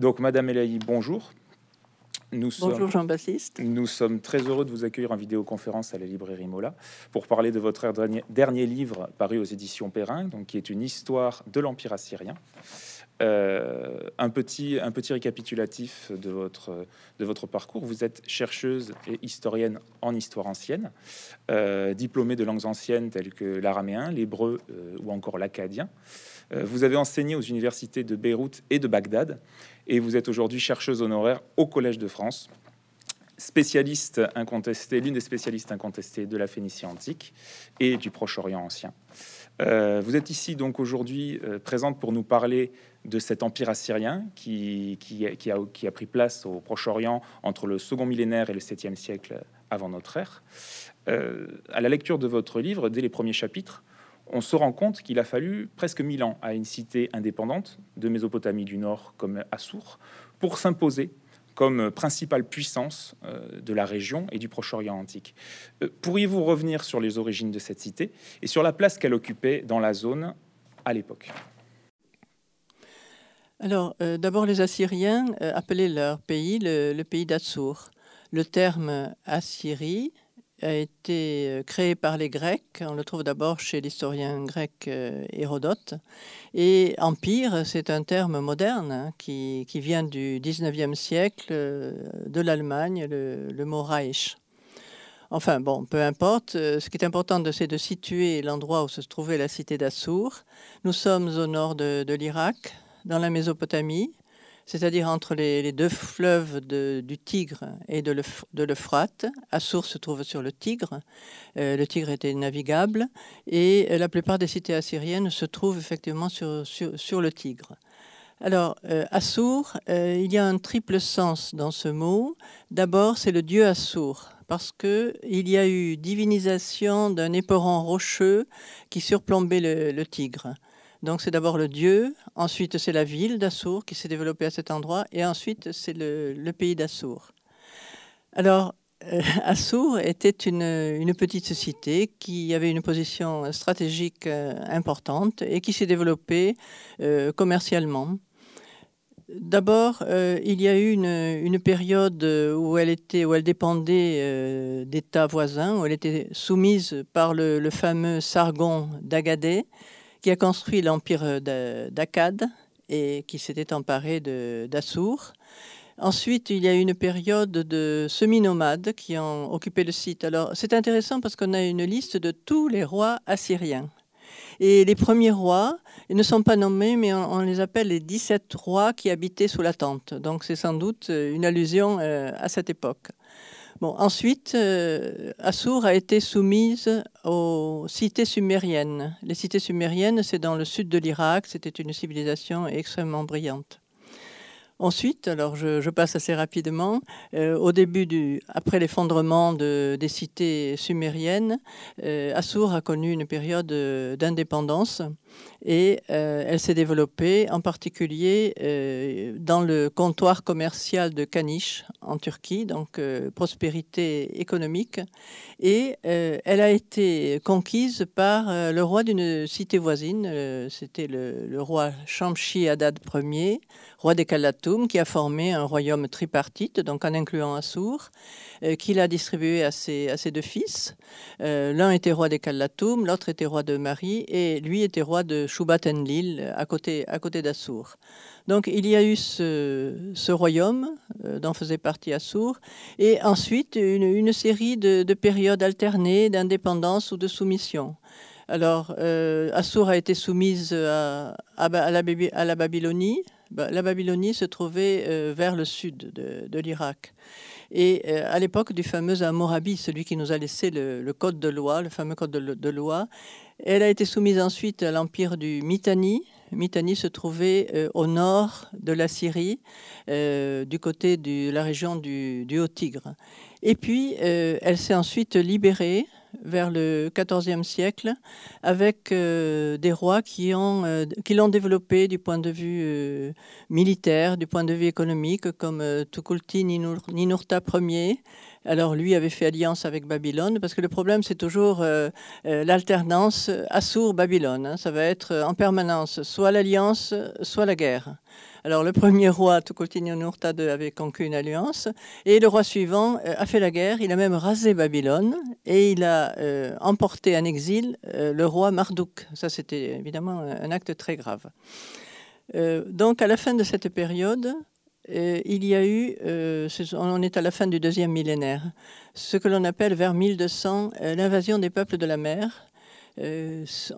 Donc, Madame Elahi, bonjour. Nous Bonjour Jean-Baptiste. Nous sommes très heureux de vous accueillir en vidéoconférence à la librairie Mola pour parler de votre dernier, livre paru aux éditions Perrin, donc qui est une histoire de l'Empire assyrien. Euh, un, petit, un petit récapitulatif de votre, de votre parcours. Vous êtes chercheuse et historienne en histoire ancienne, euh, diplômée de langues anciennes telles que l'araméen, l'hébreu euh, ou encore l'acadien. Vous avez enseigné aux universités de Beyrouth et de Bagdad et vous êtes aujourd'hui chercheuse honoraire au Collège de France, spécialiste incontestée, l'une des spécialistes incontestées de la Phénicie antique et du Proche-Orient ancien. Euh, vous êtes ici donc aujourd'hui euh, présente pour nous parler de cet empire assyrien qui, qui, a, qui, a, pris place au Proche-Orient entre le second millénaire et le 7e siècle avant notre ère. Euh, à la lecture de votre livre, dès les premiers chapitres, on se rend compte qu'il a fallu presque mille ans à une cité indépendante de Mésopotamie du Nord comme Assur pour s'imposer comme principale puissance euh, de la région et du Proche-Orient antique. Euh, pourriez-vous revenir sur les origines de cette cité et sur la place qu'elle occupait dans la zone à l'époque? Alors, euh, d'abord, les Assyriens appelaient leur pays le, le pays d'Assur. Le terme Assyrie a été euh, créé par les Grecs. On le trouve d'abord chez l'historien grec euh, Hérodote. Et empire, c'est un terme moderne hein, qui, qui, vient du 19e siècle euh, de l'Allemagne, le, mot Reich. Enfin bon, peu importe. Ce qui est important, c'est de situer l'endroit où se trouvait la cité d'Assur. Nous sommes au nord de l'Irak, dans la Mésopotamie, c'est-à-dire entre les, deux fleuves du Tigre et de l'Euphrate. Assur se trouve sur le Tigre. Euh, le Tigre était navigable et la plupart des cités assyriennes se trouvent effectivement sur, le Tigre. Alors, euh, Assur, euh, il y a un triple sens dans ce mot. D'abord, c'est le dieu Assur, parce qu'il y a eu divinisation d'un éperon rocheux qui surplombait le Tigre. Donc c'est d'abord le dieu, ensuite c'est la ville d'Assour qui s'est développée à cet endroit, et ensuite c'est le, pays d'Assour. Alors euh, Assour était une, petite cité qui avait une position stratégique euh, importante et qui s'est développée euh, commercialement. D'abord, il y a eu une, période où elle, était, où elle dépendait d'États voisins, où elle était soumise par le, le fameux Sargon d'Agadé, qui a construit l'empire euh, d'Akkad et qui s'était emparé d'Assur. Ensuite, il y a eu une période de semi-nomades qui ont occupé le site. Alors, c'est intéressant parce qu'on a une liste de tous les rois assyriens. Et les premiers rois, ils ne sont pas nommés, mais on, les appelle les 17 rois qui habitaient sous la tente. Donc, c'est sans doute euh, une allusion euh, à cette époque. Ensuite, euh, Assur a été soumise aux cités sumériennes. Les cités sumériennes, c'est dans le sud de l'Irak, c'était une civilisation extrêmement brillante. Ensuite, alors je, passe assez rapidement, euh, au début du, après l'effondrement de, des cités sumériennes, euh, Assur a connu une période d'indépendance et euh, elle s'est développée en particulier dans le comptoir commercial de Kanish en Turquie, donc prospérité économique, et elle a été conquise par le roi d'une cité voisine, c'était le, roi Shamshi Adad Ier, roi des Kalatoum, qui a formé un royaume tripartite, donc en incluant Assur, euh, qu'il a distribué à ses, à ses deux fils. Euh, l'un était roi des Kalatoum, l'autre était roi de Marie, et lui était roi de Shubat-Enlil, à côté, à côté d'Assur. Donc il y a eu ce, royaume, euh, dont faisait partie Assur, et ensuite une, série de, périodes alternées d'indépendance ou de soumission. Alors, Assur a été soumise à, à, la, la Babylonie, la Babylonie se trouvait euh, vers le sud de, l'Irak. Et euh, à l'époque du fameux Hammurabi, celui qui nous a laissé le, code de loi, le fameux code de, loi, elle a été soumise ensuite à l'empire du Mitanni. Mitanni se trouvait euh, au nord de la Syrie, du côté de la région du, Haut-Tigre. Et puis, elle s'est ensuite libérée vers le XIVe siècle, avec euh, des rois qui, ont, euh, qui l'ont développé du point de vue euh, militaire, du point de vue économique, comme Tukulti Ninurta Ier, Alors lui avait fait alliance avec Babylone, parce que le problème c'est toujours euh, euh, l'alternance Assour-Babylone. Hein. Ça va être en permanence soit l'alliance, soit la guerre. Alors le premier roi, Tukulti-Ninurta II, avait conclu une alliance, et le roi suivant a fait la guerre. Il a même rasé Babylone, et il a emporté en exil le roi Marduk. Ça c'était évidemment un acte très grave. donc à la fin de cette période, euh, il y a eu, euh, on est à la fin du deuxième millénaire, ce que l'on appelle vers 1200 euh, l'invasion des peuples de la mer.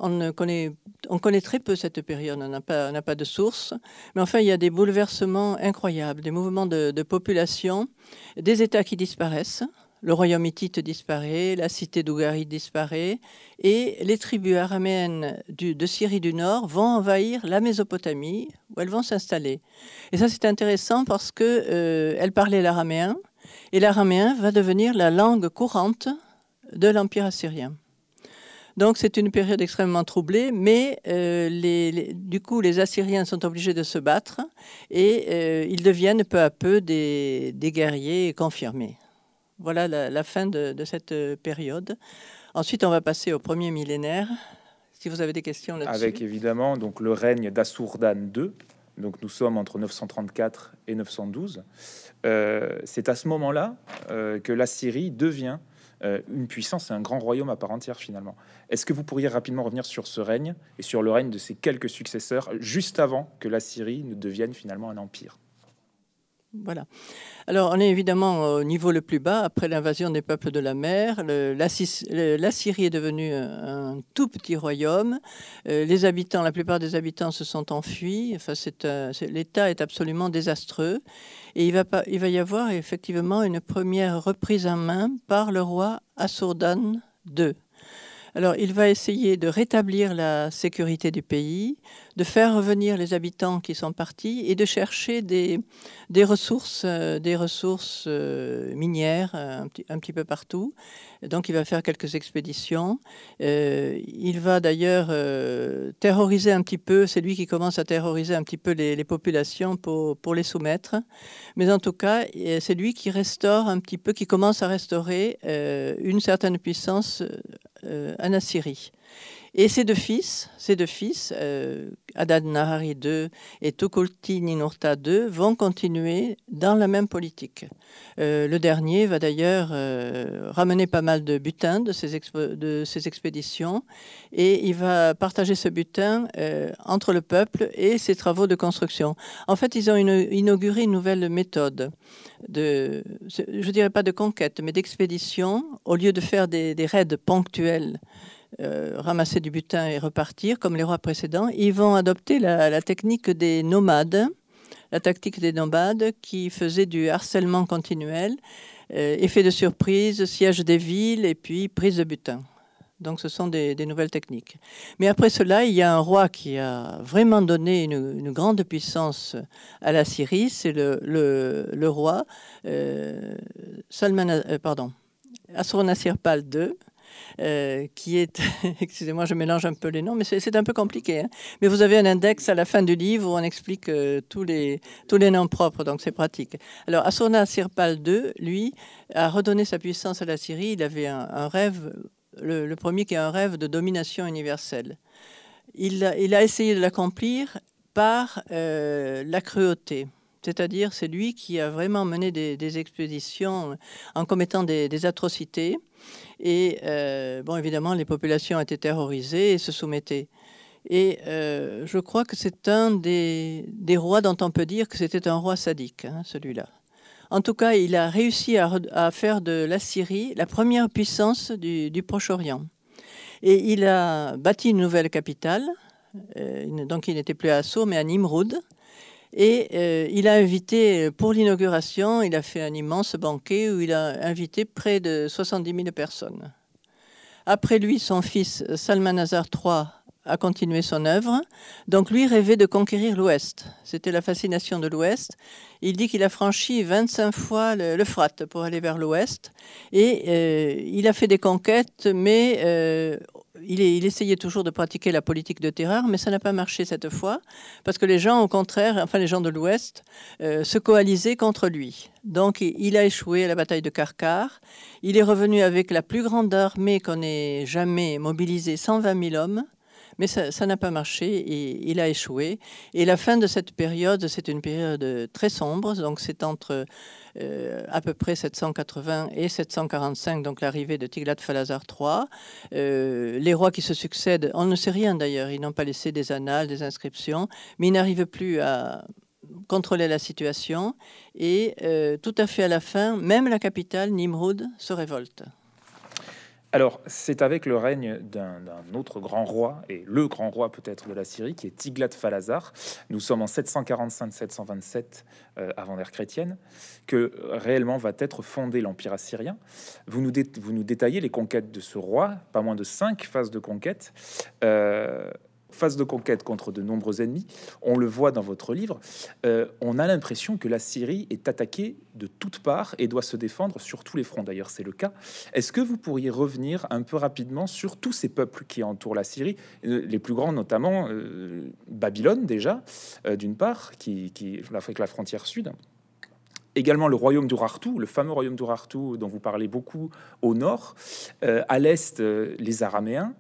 on, connaît, on connaît très peu cette période, on n'a pas, pas, de source, mais enfin il y a des bouleversements incroyables, des mouvements de population, des États qui disparaissent, le royaume hittite disparaît, la cité d'Ougarit disparaît, et les tribus araméennes de Syrie du Nord vont envahir la Mésopotamie, où elles vont s'installer. Et ça, c'est intéressant parce qu'elles euh, parlaient l'araméen, et l'araméen va devenir la langue courante de l'Empire assyrien. Donc c'est une période extrêmement troublée, mais euh, du coup les Assyriens sont obligés de se battre et euh, ils deviennent peu à peu des guerriers confirmés. Voilà la, fin de, cette euh, période. Ensuite, on va passer au premier millénaire. Si vous avez des questions. Avec évidemment donc le règne d'Assourdan II. Donc nous sommes entre 934 et 912. Euh, c'est à ce moment-là euh, que la Syrie devient une puissance et un grand royaume à part entière finalement. Est-ce que vous pourriez rapidement revenir sur ce règne et sur le règne de ses quelques successeurs juste avant que la Syrie ne devienne finalement un empire? Voilà. Alors, on est évidemment au niveau le plus bas après l'invasion des peuples de la mer. la, Syrie est devenue un, tout petit royaume. Euh, les habitants, la plupart des habitants se sont enfuis. Enfin, l'État est absolument désastreux. Et il va, il va y avoir effectivement une première reprise en main par le roi Assourdan II. Alors, il va essayer de rétablir la sécurité du pays, de faire revenir les habitants qui sont partis et de chercher des, des ressources, euh, des ressources euh, minières euh, un, petit, peu partout. Donc, il va faire quelques expéditions. il va d'ailleurs terroriser un petit peu, c'est lui qui commence à terroriser un petit peu les, populations pour, pour, les soumettre. Mais en tout cas, c'est lui qui restaure un petit peu, qui commence à restaurer une certaine puissance en Assyrie. Et ses deux fils, ses deux fils, euh, Adad Nahari II et Tukulti Ninurta II, vont continuer dans la même politique. Euh, le dernier va d'ailleurs ramener pas mal de butin de ses, expéditions et il va partager ce butin entre le peuple et ses travaux de construction. En fait, ils ont inauguré une nouvelle méthode de, je dirais pas de conquête, mais d'expédition, au lieu de faire des, raids ponctuels, euh, ramasser du butin et repartir, comme les rois précédents, ils vont adopter la, technique des nomades, la tactique des nomades qui faisait du harcèlement continuel, euh, effet de surprise, siège des villes et puis prise de butin. Donc ce sont des, nouvelles techniques. Mais après cela, il y a un roi qui a vraiment donné une, grande puissance à la Syrie, c'est le, roi euh, Salman, euh, pardon, II. Euh, qui est, excusez-moi, je mélange un peu les noms, mais c'est un peu compliqué. Hein. Mais vous avez un index à la fin du livre où on explique tous, les, tous les noms propres, donc c'est pratique. Alors, Assur-Nassir-Pal II, lui, a redonné sa puissance à la Syrie. Il avait un rêve le, premier qui a un rêve de domination universelle. Il, a essayé de l'accomplir par euh, la cruauté. C'est-à-dire, c'est lui qui a vraiment mené des, expéditions en commettant des, atrocités. Et, euh, bon, évidemment, les populations étaient terrorisées et se soumettaient. Et euh, je crois que c'est un des, rois dont on peut dire que c'était un roi sadique, hein, celui-là. En tout cas, il a réussi à, faire de la Syrie la première puissance du, Proche-Orient. Et il a bâti une nouvelle capitale, euh, donc il n'était plus à Assur, mais à Nimrud. Et euh, il a invité, pour l'inauguration, il a fait un immense banquet où il a invité près de 70 000 personnes. Après lui, son fils Salmanazar III a continué son œuvre. Donc lui rêvait de conquérir l'Ouest. C'était la fascination de l'Ouest. Il dit qu'il a franchi 25 fois l'Euphrate pour aller vers l'Ouest. Et euh, il a fait des conquêtes, mais euh, il, essayait toujours de pratiquer la politique de terreur, mais ça n'a pas marché cette fois, parce que les gens, au contraire, enfin les gens de l'Ouest, euh, se coalisaient contre lui. Donc il a échoué à la bataille de Karkar. Il est revenu avec la plus grande armée qu'on ait jamais mobilisée, 120 000 hommes. Mais ça n'a pas marché et il a échoué. Et la fin de cette période, c'est une période très sombre. Donc c'est entre euh, à peu près 780 et 745, donc l'arrivée de Tiglat-Phalazar III. Euh, les rois qui se succèdent, on ne sait rien d'ailleurs, ils n'ont pas laissé des annales, des inscriptions, mais ils n'arrivent plus à contrôler la situation. Et euh, tout à fait à la fin, même la capitale, Nimrud, se révolte. Alors, c'est avec le règne d'un autre grand roi, et le grand roi peut-être de la Syrie, qui est Tiglat-Phalazar. Nous sommes en 745-727 euh, avant l'ère chrétienne, que réellement va être fondé l'Empire assyrien. Vous nous, vous nous, détaillez les conquêtes de ce roi, pas moins de cinq phases de conquête. Euh, phase de conquête contre de nombreux ennemis. On le voit dans votre livre. Euh, on a l'impression que la Syrie est attaquée de toutes parts et doit se défendre sur tous les fronts. D'ailleurs, c'est le cas. Est-ce que vous pourriez revenir un peu rapidement sur tous ces peuples qui entourent la Syrie, euh, les plus grands notamment euh, Babylone déjà, d'une part, qui, qui avec la frontière sud. Également le royaume d'Urartu, le fameux royaume d'Urartu dont vous parlez beaucoup au nord, à l'est les Araméens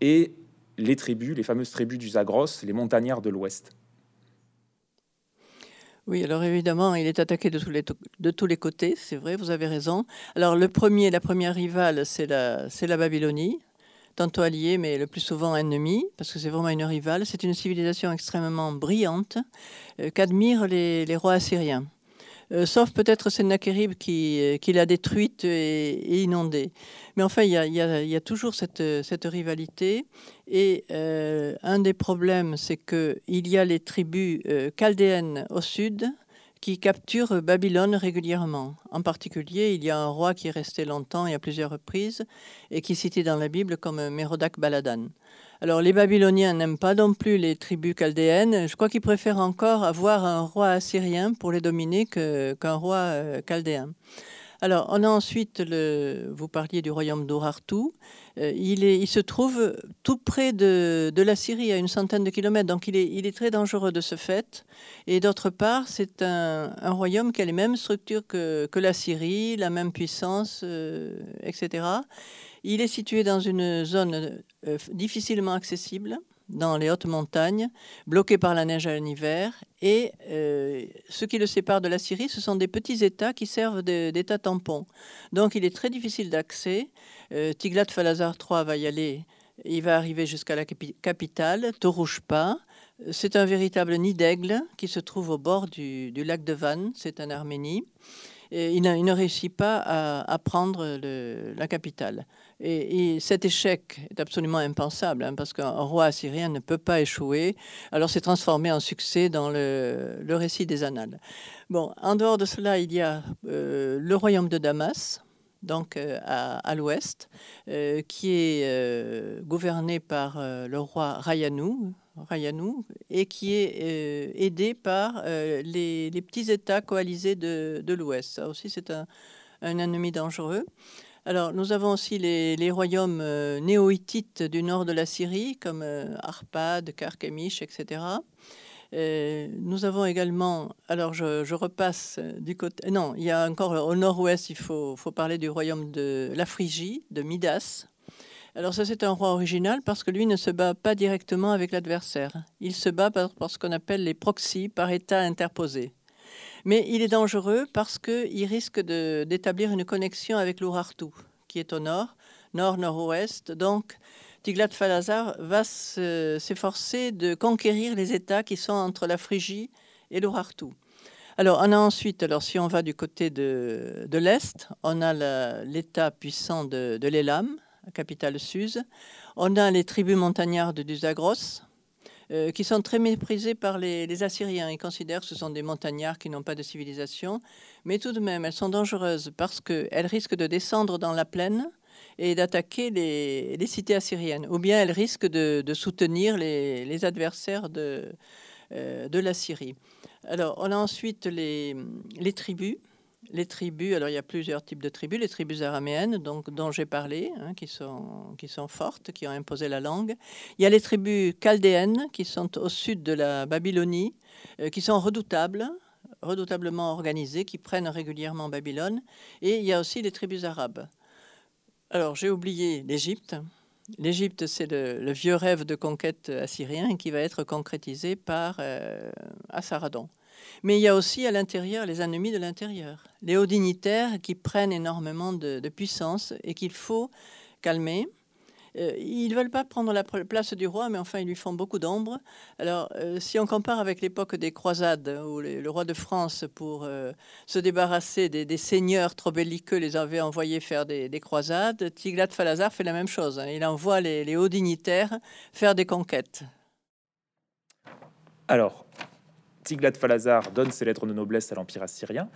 et les tribus, les fameuses tribus du Zagros, les montagnards de l'Ouest. Oui, alors évidemment, il est attaqué de tous les, côtés, c'est vrai, vous avez raison. Alors le premier, la première rivale, c'est la, la Babylonie, tantôt alliée, mais le plus souvent ennemie, parce que c'est vraiment une rivale. C'est une civilisation extrêmement brillante euh, qu'admirent les rois assyriens. Euh, sauf peut-être Sennacherib qui, euh, qui l'a détruite et, inondée. Mais enfin, il y a, toujours cette, rivalité. Et euh, un des problèmes, c'est qu'il y a les tribus chaldéennes au sud qui capturent Babylone régulièrement. En particulier, il y a un roi qui est resté longtemps et à plusieurs reprises et qui est cité dans la Bible comme Mérodac Baladan. Alors les Babyloniens n'aiment pas non plus les tribus chaldéennes. Je crois qu'ils préfèrent encore avoir un roi assyrien pour les dominer qu'un roi euh, chaldéen. Alors on a ensuite, le, vous parliez du royaume d'Urartu. Euh, il, se trouve tout près de, la Syrie, à une centaine de kilomètres. Donc il est, il est très dangereux de ce fait. Et d'autre part, c'est un, royaume qui a les mêmes structures que, la Syrie, la même puissance, euh, etc. Il est situé dans une zone euh, difficilement accessible, dans les hautes montagnes, bloqué par la neige à l'hiver. Et euh, ce qui le sépare de la Syrie, ce sont des petits États qui servent d'États tampons. Donc il est très difficile d'accès. Euh, Tiglat-Phalazar III va y aller. Il va arriver jusqu'à la capitale, Torouchpa. C'est un véritable nid d'aigle qui se trouve au bord du, lac de Van, c'est en Arménie. Il, ne réussit pas à, prendre la capitale. Et, cet échec est absolument impensable, hein, parce qu'un roi assyrien ne peut pas échouer. Alors c'est transformé en succès dans le, récit des annales. Bon, en dehors de cela, il y a euh, le royaume de Damas, donc euh, à, l'ouest, euh, qui est gouverné par le roi Rayanou, Rayanou, et qui est aidé par les, petits États coalisés de, l'ouest. Ça aussi, c'est un, un, ennemi dangereux. Alors, nous avons aussi les, royaumes euh, néo-hittites du nord de la Syrie, comme euh, Arpad, Karkemish, etc. Euh, nous avons également, alors je, repasse du côté, non, il y a encore au nord-ouest, il faut, parler du royaume de la Phrygie, de Midas. Alors ça, c'est un roi original parce que lui ne se bat pas directement avec l'adversaire. Il se bat par, par ce qu'on appelle les proxys, par état interposé. Mais il est dangereux parce qu'il risque d'établir une connexion avec l'Urartu, qui est au nord, nord-nord-ouest. Donc, Tiglat-Phalazar va s'efforcer de conquérir les États qui sont entre la Phrygie et l'Urartu. Alors, on a ensuite, alors si on va du côté de, l'Est, on a l'État puissant de, de l'Elam, capitale Suse. On a les tribus montagnardes du Zagros, euh, qui sont très méprisées par les, Assyriens. Ils considèrent que ce sont des montagnards qui n'ont pas de civilisation, mais tout de même, elles sont dangereuses parce qu'elles risquent de descendre dans la plaine et d'attaquer les, cités assyriennes, ou bien elles risquent de, soutenir les, adversaires de, euh, de la Syrie. Alors, on a ensuite les, tribus. Les tribus, alors il y a plusieurs types de tribus, les tribus araméennes donc, dont j'ai parlé, hein, qui, sont, qui sont fortes, qui ont imposé la langue. Il y a les tribus chaldéennes qui sont au sud de la Babylonie, euh, qui sont redoutables, redoutablement organisées, qui prennent régulièrement Babylone. Et il y a aussi les tribus arabes. Alors j'ai oublié l'Égypte. L'Égypte, c'est le, vieux rêve de conquête assyrien qui va être concrétisé par euh, Assaradon. Mais il y a aussi à l'intérieur les ennemis de l'intérieur, les hauts dignitaires qui prennent énormément de, puissance et qu'il faut calmer. Euh, ils ne veulent pas prendre la place du roi, mais enfin, ils lui font beaucoup d'ombre. Alors, euh, si on compare avec l'époque des croisades, où le roi de France, pour euh, se débarrasser des, seigneurs trop belliqueux, les avait envoyés faire des, croisades, Tiglat-Falazar fait la même chose. Hein. Il envoie les, les hauts dignitaires faire des conquêtes. Alors, Tiglat-Phalazar donne ses lettres de noblesse à l'Empire assyrien.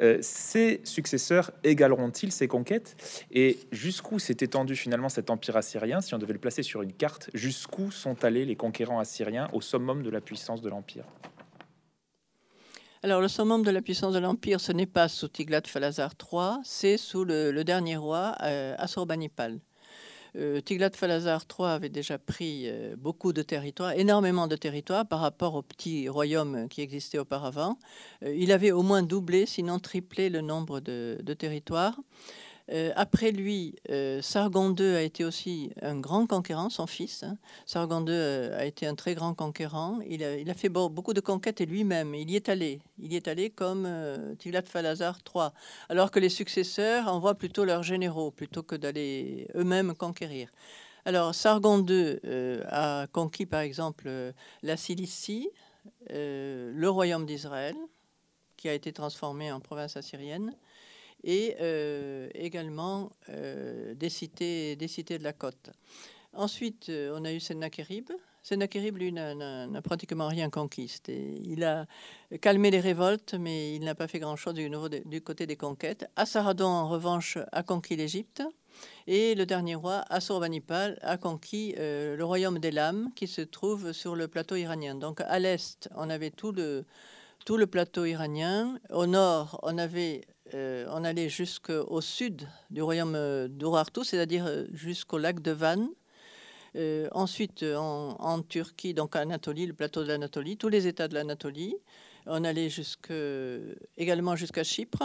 Euh, ses successeurs égaleront-ils ces conquêtes? Et jusqu'où s'est étendu finalement cet Empire assyrien Si on devait le placer sur une carte, jusqu'où sont allés les conquérants assyriens au summum de la puissance de l'Empire? Alors, le summum de la puissance de l'Empire, ce n'est pas sous Tiglat-Phalazar III, c'est sous le, dernier roi, euh, Assurbanipal. Euh, Tiglat-Phalazar III avait déjà pris euh, beaucoup de territoires, énormément de territoires par rapport aux petits royaumes qui existaient auparavant. Euh, il avait au moins doublé, sinon triplé le nombre de territoires. Euh, après lui, euh, Sargon II a été aussi un grand conquérant, son fils. Hein. Sargon II euh, a été un très grand conquérant. Il a, fait beaucoup de conquêtes et lui-même, il y est allé. Il y est allé comme Tiglath-Phalazar III, alors que les successeurs envoient plutôt leurs généraux plutôt que d'aller eux-mêmes conquérir. Alors, Sargon II a conquis par exemple la Cilicie, le royaume d'Israël, qui a été transformé en province assyrienne et euh, également euh, des, cités, des cités de la côte. Ensuite, euh, on a eu Sennacherib. Sennacherib, lui, n'a pratiquement rien conquis. Il a calmé les révoltes, mais il n'a pas fait grand-chose du, côté des conquêtes. Assaradon, en revanche, a conquis l'Égypte. Et le dernier roi, Assurbanipal, a conquis le royaume d'Elam, qui se trouve sur le plateau iranien. Donc à l'est, on avait tout le, tout le plateau iranien. Au nord, on avait euh, on allait jusqu'au sud du royaume euh, d'Urartu, c'est-à-dire euh, jusqu'au lac de Van. ensuite, en, Turquie, donc Anatolie, le plateau de l'Anatolie, tous les États de l'Anatolie. On allait également jusqu'à Chypre.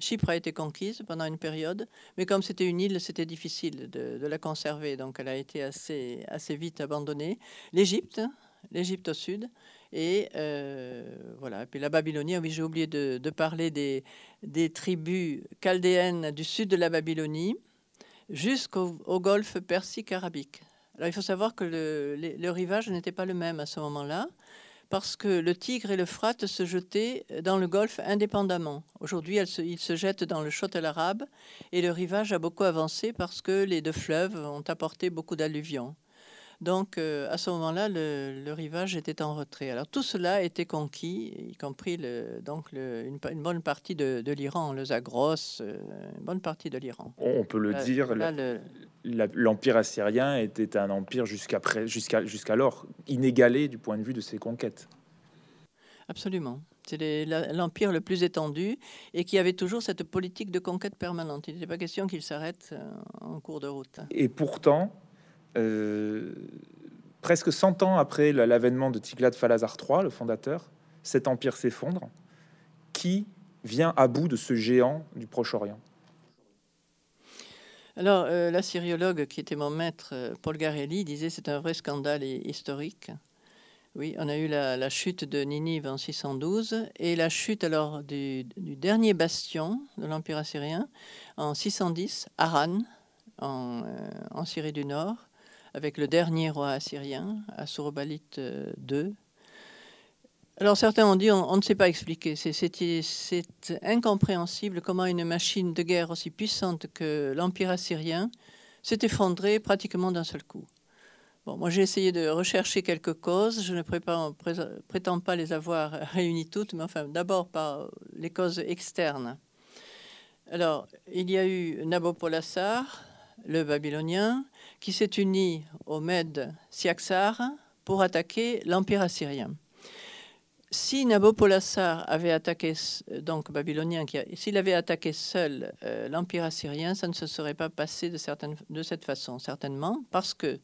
Chypre a été conquise pendant une période, mais comme c'était une île, c'était difficile de, de, la conserver, donc elle a été assez, assez vite abandonnée. L'Égypte, l'Égypte au sud, et euh, voilà. puis la Babylonie, oui, j'ai oublié de, parler des, tribus chaldéennes du sud de la Babylonie jusqu'au golfe Persique-Arabique. Alors il faut savoir que le, rivage n'était pas le même à ce moment-là parce que le Tigre et le Frat se jetaient dans le golfe indépendamment. Aujourd'hui, ils se jettent dans le Châtel arabe et le rivage a beaucoup avancé parce que les deux fleuves ont apporté beaucoup d'alluvions. Donc, euh, à ce moment-là, le, rivage était en retrait. Alors, tout cela a été conquis, y compris le, donc une, bonne partie de, l'Iran, le Zagros, euh, une bonne partie de l'Iran. On peut le dire, l'empire assyrien était un empire jusqu'alors jusqu'à, jusqu'alors inégalé du point de vue de ses conquêtes. Absolument. C'est l'empire le plus étendu et qui avait toujours cette politique de conquête permanente. Il n'était pas question qu'il s'arrête euh, en cours de route. Et pourtant, presque 100 ans après l'avènement de Tiglath-Phalazar III, le fondateur, cet empire s'effondre. Qui vient à bout de ce géant du Proche-Orient? Alors, euh, la syriologue qui était mon maître, euh, Paul Garelli, disait c'est un vrai scandale historique. Oui, on a eu la, chute de Ninive en 612 et la chute alors du, dernier bastion de l'Empire assyrien en 610, Haran, en, en Syrie du Nord avec le dernier roi assyrien, Assurbanipal II. Alors certains ont dit on, ne sait pas expliquer. C'est incompréhensible comment une machine de guerre aussi puissante que l'Empire assyrien s'est effondrée pratiquement d'un seul coup. Bon, moi j'ai essayé de rechercher quelques causes. Je ne prétends pas les avoir réunies toutes, mais enfin d'abord par les causes externes. Alors il y a eu Nabopolassar, le Babylonien, qui s'est uni au Med Siaksar pour attaquer l'Empire assyrien. si Nabopolassar avait attaqué, donc babylonien, s'il avait attaqué seul euh, l'empire assyrien, ça ne se serait pas passé de cette façon, certainement, parce que,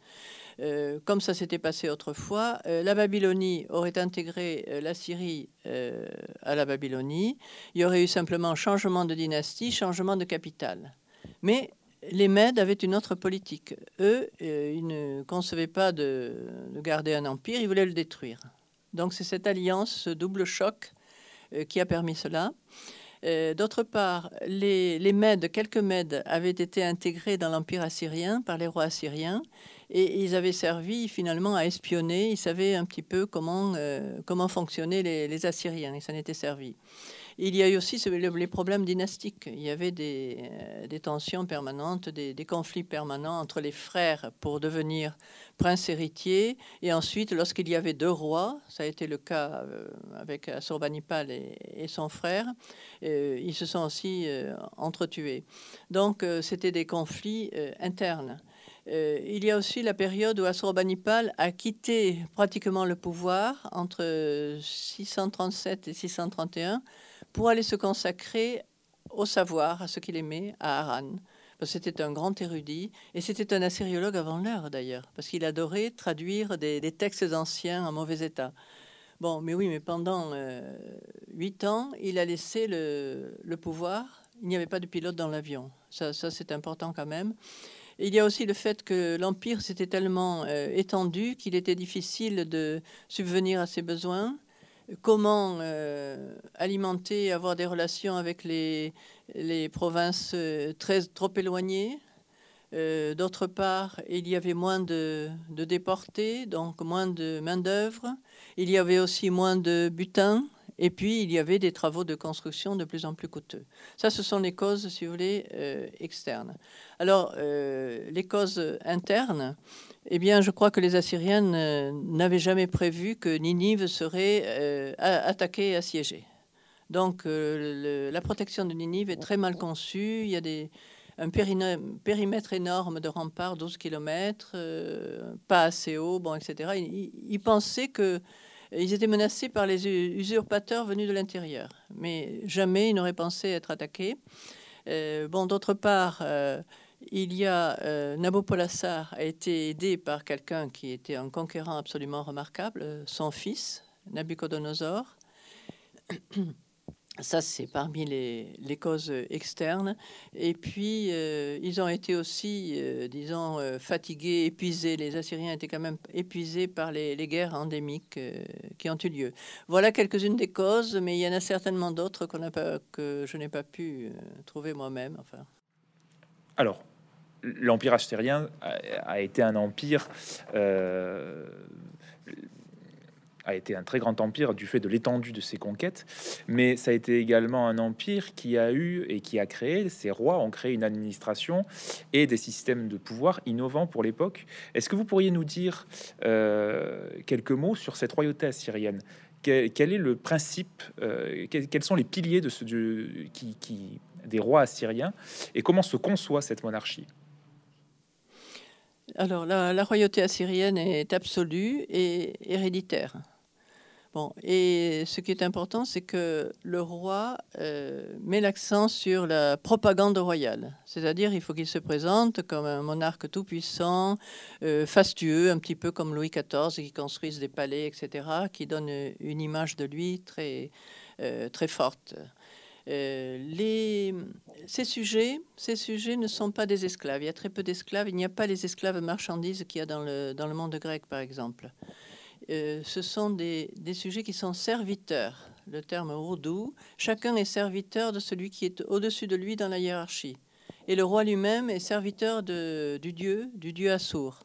euh, comme ça s'était passé autrefois, euh, la Babylonie aurait intégré la Syrie à la Babylonie. Il y aurait eu simplement changement de dynastie, changement de capitale. Mais les Mèdes avaient une autre politique. Eux, ils ne concevaient pas de, de garder un empire, ils voulaient le détruire. Donc c'est cette alliance, ce double choc euh, qui a permis cela. Euh, d'autre part, les, Mèdes, quelques Mèdes avaient été intégrés dans l'Empire assyrien par les rois assyriens et ils avaient servi finalement à espionner. Ils savaient un petit peu comment, euh, comment fonctionnaient les, les Assyriens. Ils s'en étaient servis. Il y a eu aussi les problèmes dynastiques. Il y avait des, euh, tensions permanentes, des, conflits permanents entre les frères pour devenir prince héritier. Et ensuite, lorsqu'il y avait deux rois, ça a été le cas euh, avec Assurbanipal et, son frère, euh, ils se sont aussi entretués. Donc, c'était des conflits internes. il y a aussi la période où Assurbanipal a quitté pratiquement le pouvoir entre 637 et 631 pour aller se consacrer au savoir, à ce qu'il aimait, à Aran. C'était un grand érudit et c'était un assyriologue avant l'heure d'ailleurs, parce qu'il adorait traduire des, textes anciens en mauvais état. Bon, mais oui, mais pendant euh, huit ans, il a laissé le, pouvoir. Il n'y avait pas de pilote dans l'avion. Ça, c'est important quand même. il y a aussi le fait que l'Empire s'était tellement euh, étendu qu'il était difficile de subvenir à ses besoins comment euh, alimenter, avoir des relations avec les, provinces euh, trop éloignées? Euh, d'autre part, il y avait moins de, de déportés, donc moins de main-d'œuvre. Il y avait aussi moins de butin. Et puis, il y avait des travaux de construction de plus en plus coûteux. Ça, ce sont les causes, si vous voulez, externes. Alors, les causes internes, eh bien, je crois que les Assyriens n'avaient jamais prévu que Ninive serait euh, attaquée et assiégée. Donc, euh, la protection de Ninive est très mal conçue. Il y a un périmètre énorme de remparts, 12 km, euh, pas assez haut, bon, etc. Ils, pensaient qu'ils étaient menacés par les usurpateurs venus de l'intérieur. Mais jamais ils n'auraient pensé être attaqués. bon, d'autre part, il y a euh, Nabopolassar a été aidé par quelqu'un qui était un conquérant absolument remarquable, euh, son fils, Nabucodonosor. Ça, c'est parmi les, causes externes. Et puis, euh, ils ont été aussi, disons, fatigués, épuisés. Les Assyriens étaient quand même épuisés par les, guerres endémiques qui ont eu lieu. Voilà quelques-unes des causes, mais il y en a certainement d'autres qu'on que je n'ai pas pu trouver moi-même. Enfin. Alors, l'empire assyrien a, été un empire, euh, a été un très grand empire du fait de l'étendue de ses conquêtes, mais ça a été également un empire qui a eu et qui a créé, ses rois ont créé une administration et des systèmes de pouvoir innovants pour l'époque. Est-ce que vous pourriez nous dire euh, quelques mots sur cette royauté assyrienne? Quel, est le principe, euh, quels, sont les piliers de ce, qui, des rois assyriens et comment se conçoit cette monarchie? Alors, la, royauté assyrienne est absolue et héréditaire. Bon, et ce qui est important, c'est que le roi euh, met l'accent sur la propagande royale. C'est-à-dire, il faut qu'il se présente comme un monarque tout-puissant, euh, fastueux, un petit peu comme Louis XIV, qui construise des palais, etc., qui donne une image de lui très, euh, très forte. Ces, sujets, ces sujets ne sont pas des esclaves. Il y a très peu d'esclaves. Il n'y a pas les esclaves marchandises qu'il y a dans le, dans le monde grec, par exemple. Euh, ce sont des, sujets qui sont serviteurs. Le terme ourdou, chacun est serviteur de celui qui est au-dessus de lui dans la hiérarchie. Et le roi lui-même est serviteur du dieu, du dieu Assour.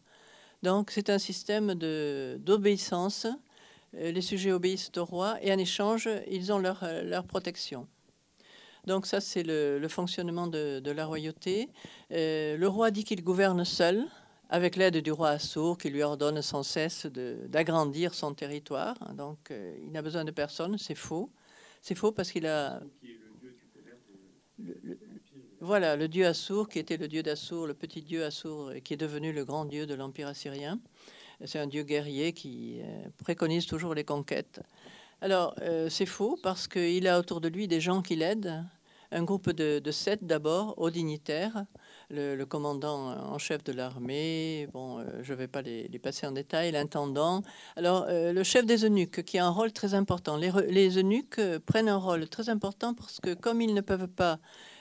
Donc c'est un système d'obéissance. Euh, les sujets obéissent au roi et en échange, ils ont leur, leur protection. Donc ça, c'est le, fonctionnement de, la royauté. Euh, le roi dit qu'il gouverne seul, avec l'aide du roi Assour, qui lui ordonne sans cesse d'agrandir son territoire. Donc euh, il n'a besoin de personne, c'est faux. C'est faux parce qu'il a... voilà, le dieu Assour, qui était le dieu d'Assour, le petit dieu Assour, qui est devenu le grand dieu de l'Empire assyrien. C'est un dieu guerrier qui euh, préconise toujours les conquêtes. Alors, euh, c'est faux parce qu'il a autour de lui des gens qui l'aident. Un groupe de, sept d'abord, hauts dignitaires, le, commandant en chef de l'armée, bon, euh, je ne vais pas les, passer en détail, l'intendant. Alors, euh, le chef des eunuques, qui a un rôle très important. Les, eunuques prennent un rôle très important parce que comme ils ne peuvent pas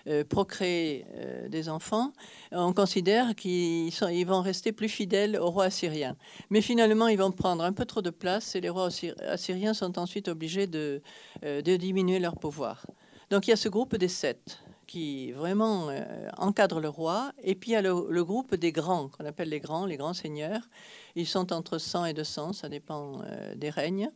euh, procréer euh, des enfants, on considère qu'ils ils vont rester plus fidèles au roi assyrien. Mais finalement, ils vont prendre un peu trop de place et les rois assyriens sont ensuite obligés de, euh, de diminuer leur pouvoir. Donc il y a ce groupe des sept qui vraiment encadre le roi. Et puis il y a le, groupe des grands, qu'on appelle les grands, les grands seigneurs. Ils sont entre 100 et 200, ça dépend des règnes.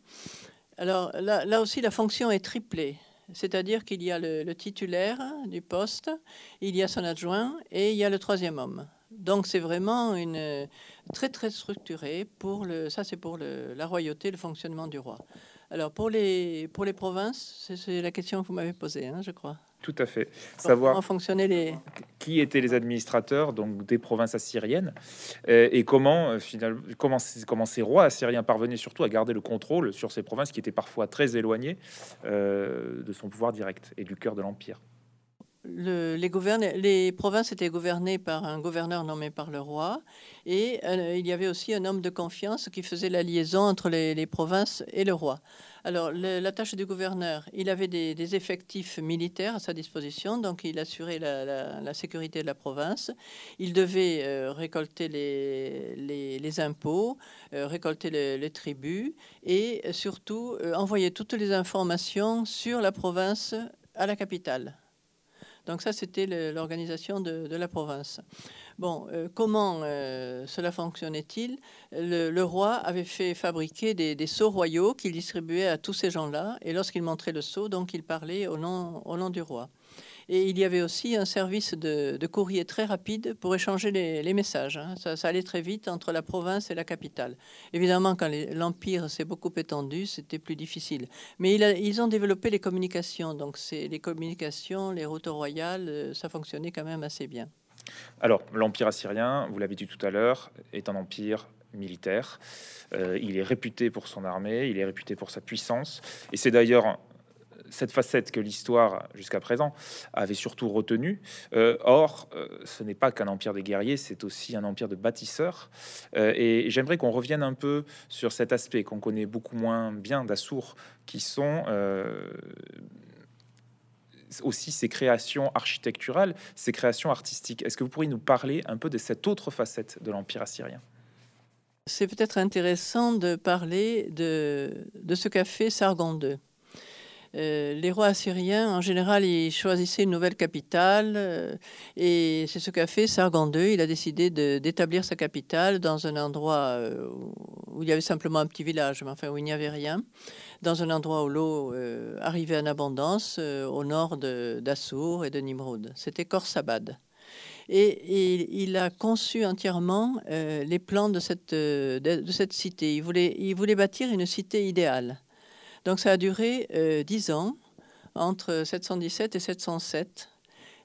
Alors là, aussi, la fonction est triplée c'est-à-dire qu'il y a le, titulaire du poste, il y a son adjoint et il y a le troisième homme. Donc c'est vraiment une très très structuré pour le ça c'est pour la royauté, le fonctionnement du roi. Alors pour les pour les provinces, c'est la question que vous m'avez posée, hein, je crois. Tout à fait. Savoir comment fonctionnaient les qui étaient les administrateurs donc des provinces assyriennes euh, et comment euh, finalement comment, comment ces rois assyriens parvenaient surtout à garder le contrôle sur ces provinces qui étaient parfois très éloignées euh, de son pouvoir direct et du cœur de l'empire les, provinces étaient gouvernées par un gouverneur nommé par le roi et euh, il y avait aussi un homme de confiance qui faisait la liaison entre les, provinces et le roi. Alors, la tâche du gouverneur, il avait des, effectifs militaires à sa disposition, donc il assurait la, sécurité de la province. Il devait euh, récolter les, impôts, euh, récolter les, tributs et surtout envoyer toutes les informations sur la province à la capitale. Donc ça, c'était l'organisation de, la province. Bon, euh, comment euh, cela fonctionnait-il? Le, roi avait fait fabriquer des, sceaux royaux qu'il distribuait à tous ces gens-là, et lorsqu'il montrait le sceau, donc il parlait au nom du roi. Et il y avait aussi un service de, courrier très rapide pour échanger les, messages. Hein. Ça, allait très vite entre la province et la capitale. Évidemment, quand l'Empire s'est beaucoup étendu, c'était plus difficile. Mais ils ont développé les communications. Donc, les communications, les routes royales, euh, ça fonctionnait quand même assez bien. Alors, l'Empire assyrien, vous l'avez dit tout à l'heure, est un empire militaire. Euh, il est réputé pour son armée, il est réputé pour sa puissance. Et c'est d'ailleurs cette facette que l'histoire jusqu'à présent avait surtout retenue. Euh, or, euh, ce n'est pas qu'un empire des guerriers, c'est aussi un empire de bâtisseurs. Euh, et j'aimerais qu'on revienne un peu sur cet aspect qu'on connaît beaucoup moins bien d'Assour, qui sont aussi ses créations architecturales, ses créations artistiques. Est-ce que vous pourriez nous parler un peu de cette autre facette de l'empire assyrien? C'est peut-être intéressant de parler de, de ce qu'a fait Sargon II. Euh, les rois assyriens, en général, ils choisissaient une nouvelle capitale. Euh, et c'est ce qu'a fait Sargon II. Il a décidé d'établir sa capitale dans un endroit euh, où il y avait simplement un petit village, mais enfin où il n'y avait rien. Dans un endroit où l'eau arrivait en abondance, au nord d'Assur et de Nimrod. C'était Khorsabad. Et, il a conçu entièrement les plans de cette, de, cette cité. Il voulait, il voulait bâtir une cité idéale. Donc ça a duré euh, dix ans, entre 717 et 707.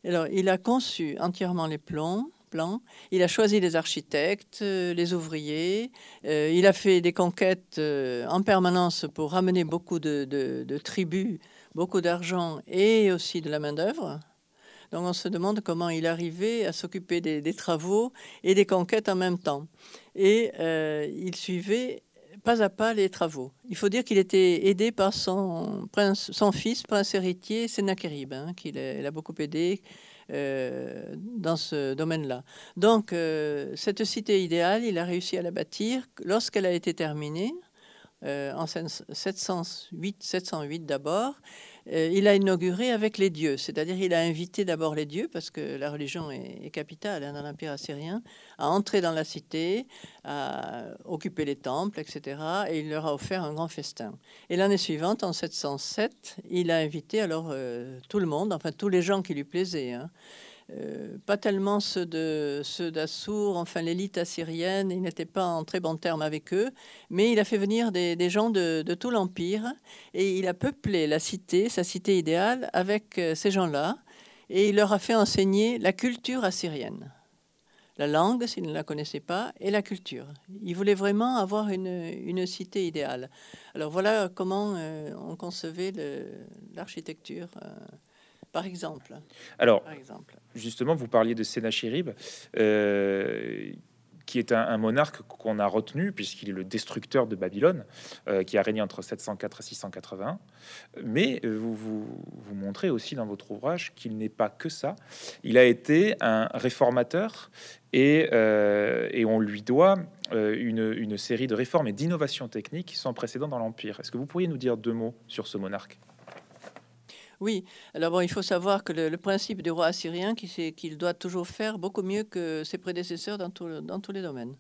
Alors, il a conçu entièrement les plans, plans. Il a choisi les architectes, euh, les ouvriers. Euh, il a fait des conquêtes en permanence pour ramener beaucoup de, tribus, beaucoup d'argent et aussi de la main-d'œuvre. Donc on se demande comment il arrivait à s'occuper des, travaux et des conquêtes en même temps. Et il suivait pas à pas les travaux. Il faut dire qu'il était aidé par son, fils, prince héritier, Sennacherib, hein, qu'il a, beaucoup aidé euh, dans ce domaine-là. Donc, euh, cette cité idéale, il a réussi à la bâtir. Lorsqu'elle a été terminée, euh, en 708, 708 d'abord, il a inauguré avec les dieux, c'est-à-dire il a invité d'abord les dieux, parce que la religion est, capitale hein, dans l'Empire assyrien, à entrer dans la cité, à occuper les temples, etc. Et il leur a offert un grand festin. Et l'année suivante, en 707, il a invité alors euh, tout le monde, enfin tous les gens qui lui plaisaient. Hein. Euh, pas tellement ceux de d'Assour, enfin l'élite assyrienne, il n'était pas en très bon terme avec eux, mais il a fait venir des, gens de, tout l'empire et il a peuplé la cité, sa cité idéale, avec euh, ces gens-là et il leur a fait enseigner la culture assyrienne. la langue s'il ne la connaissait pas, et la culture. Il voulait vraiment avoir une, cité idéale. Alors voilà comment euh, on concevait l'architecture, euh, par exemple. Alors, justement, vous parliez de Sénachérib. Euh, qui est un, monarque qu'on a retenu, puisqu'il est le destructeur de Babylone, euh, qui a régné entre 704 et 681. Mais euh, vous, vous, montrez aussi dans votre ouvrage qu'il n'est pas que ça. Il a été un réformateur et, euh, et on lui doit une, une série de réformes et d'innovations techniques sans précédent dans l'Empire. Est-ce que vous pourriez nous dire deux mots sur ce monarque? Oui, alors bon, il faut savoir que le, principe du roi assyrien, c'est qu'il doit toujours faire beaucoup mieux que ses prédécesseurs dans, tous les domaines.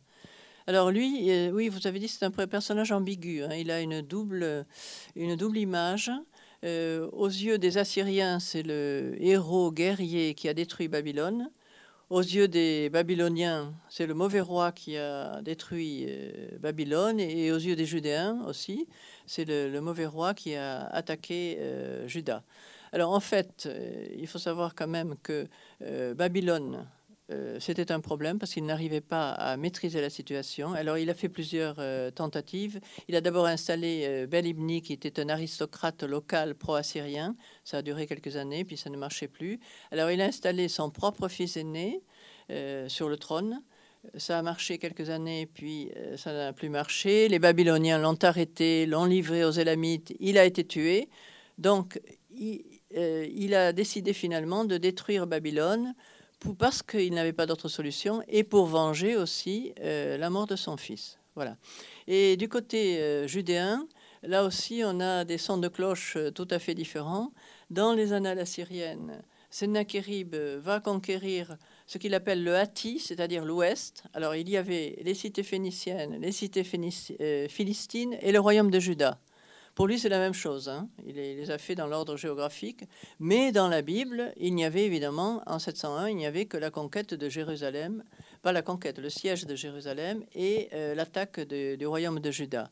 Alors lui, euh, oui, vous avez dit, c'est un personnage ambigu. Hein. Il a une double, une double image. Euh, aux yeux des Assyriens, c'est le héros guerrier qui a détruit Babylone. Aux yeux des Babyloniens, c'est le mauvais roi qui a détruit euh, Babylone. Et aux yeux des Judéens aussi, c'est le, mauvais roi qui a attaqué Juda. Alors en fait, euh, il faut savoir quand même que euh, Babylone, euh, c'était un problème parce qu'il n'arrivait pas à maîtriser la situation. Alors il a fait plusieurs tentatives. Il a d'abord installé Bel-Ibni, qui était un aristocrate local pro-assyrien. Ça a duré quelques années, puis ça ne marchait plus. Alors il a installé son propre fils aîné sur le trône. Ça a marché quelques années, puis ça n'a plus marché. Les Babyloniens l'ont arrêté, l'ont livré aux Élamites. Il a été tué. Donc, il, euh, a décidé finalement de détruire Babylone parce qu'il n'avait pas d'autre solution et pour venger aussi euh, la mort de son fils. Voilà. Et du côté euh, judéen, là aussi, on a des sons de cloche tout à fait différents. Dans les annales assyriennes, Sennacherib va conquérir ce qu'il appelle le Hatti, c'est-à-dire l'ouest. Alors il y avait les cités phéniciennes, les cités philistines et le royaume de Juda. Pour lui, c'est la même chose. Hein. Il, les a fait dans l'ordre géographique. Mais dans la Bible, il n'y avait évidemment, en 701, il n'y avait que la conquête de Jérusalem, pas la conquête, le siège de Jérusalem et euh, l'attaque du royaume de Juda.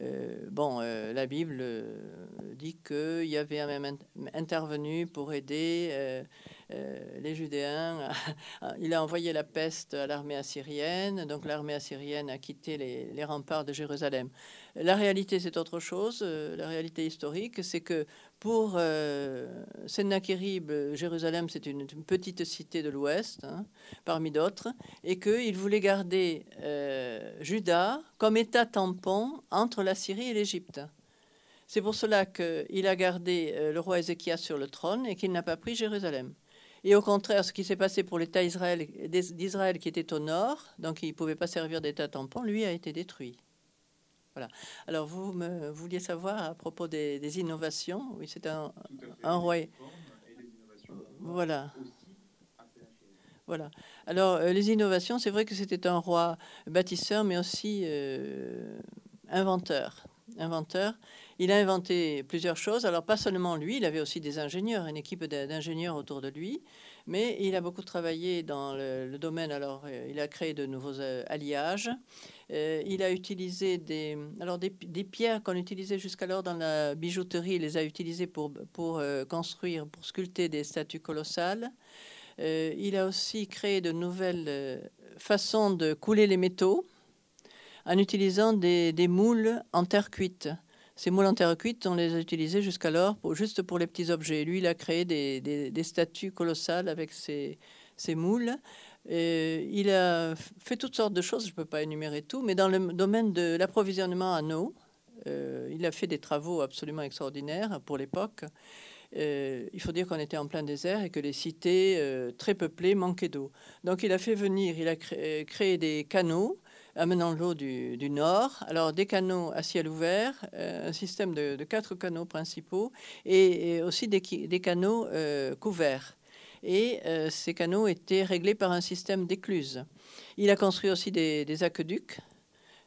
Euh, bon, euh, la Bible dit qu'il y avait un même intervenu pour aider les Judéens. il a envoyé la peste à l'armée assyrienne, donc l'armée assyrienne a quitté les remparts de Jérusalem. La réalité, c'est autre chose. Euh, la réalité historique, c'est que pour euh, Sennacherib, Jérusalem, c'est une, petite cité de l'Ouest, hein, parmi d'autres, et qu'il voulait garder euh, Juda comme État tampon entre la Syrie et l'Égypte. C'est pour cela qu'il a gardé euh, le roi Ézéchias sur le trône et qu'il n'a pas pris Jérusalem. Et au contraire, ce qui s'est passé pour l'État d'Israël qui était au nord, donc il ne pouvait pas servir d'État tampon, lui a été détruit. Alors, vous me vouliez savoir à propos des, innovations? Oui, c'est un, un roi. Voilà. Voilà. Alors, euh, les innovations, c'est vrai que c'était un roi bâtisseur, mais aussi euh, inventeur. Inventeur. Il a inventé plusieurs choses. Alors, pas seulement lui, il avait aussi des ingénieurs, une équipe d'ingénieurs autour de lui. Mais il a beaucoup travaillé dans le, domaine. Alors, euh, il a créé de nouveaux alliages. Euh, il a utilisé des, alors des, pierres qu'on utilisait jusqu'alors dans la bijouterie, il les a utilisées pour, pour euh, construire, pour sculpter des statues colossales. Euh, il a aussi créé de nouvelles façons de couler les métaux en utilisant des, des moules en terre cuite. Ces moules en terre cuite, on les a utilisés jusqu'alors juste pour les petits objets. Lui, il a créé des, statues colossales avec ces moules. Euh, il a fait toutes sortes de choses, je ne peux pas énumérer tout, mais dans le domaine de l'approvisionnement en eau, euh, il a fait des travaux absolument extraordinaires pour l'époque. Euh, il faut dire qu'on était en plein désert et que les cités très peuplées manquaient d'eau. Donc il a fait venir, il a créé, des canaux amenant l'eau du, nord. Alors des canaux à ciel ouvert, un système de, quatre canaux principaux et, aussi des, des canaux couverts et euh, ces canaux étaient réglés par un système d'écluses. Il a construit aussi des, aqueducs,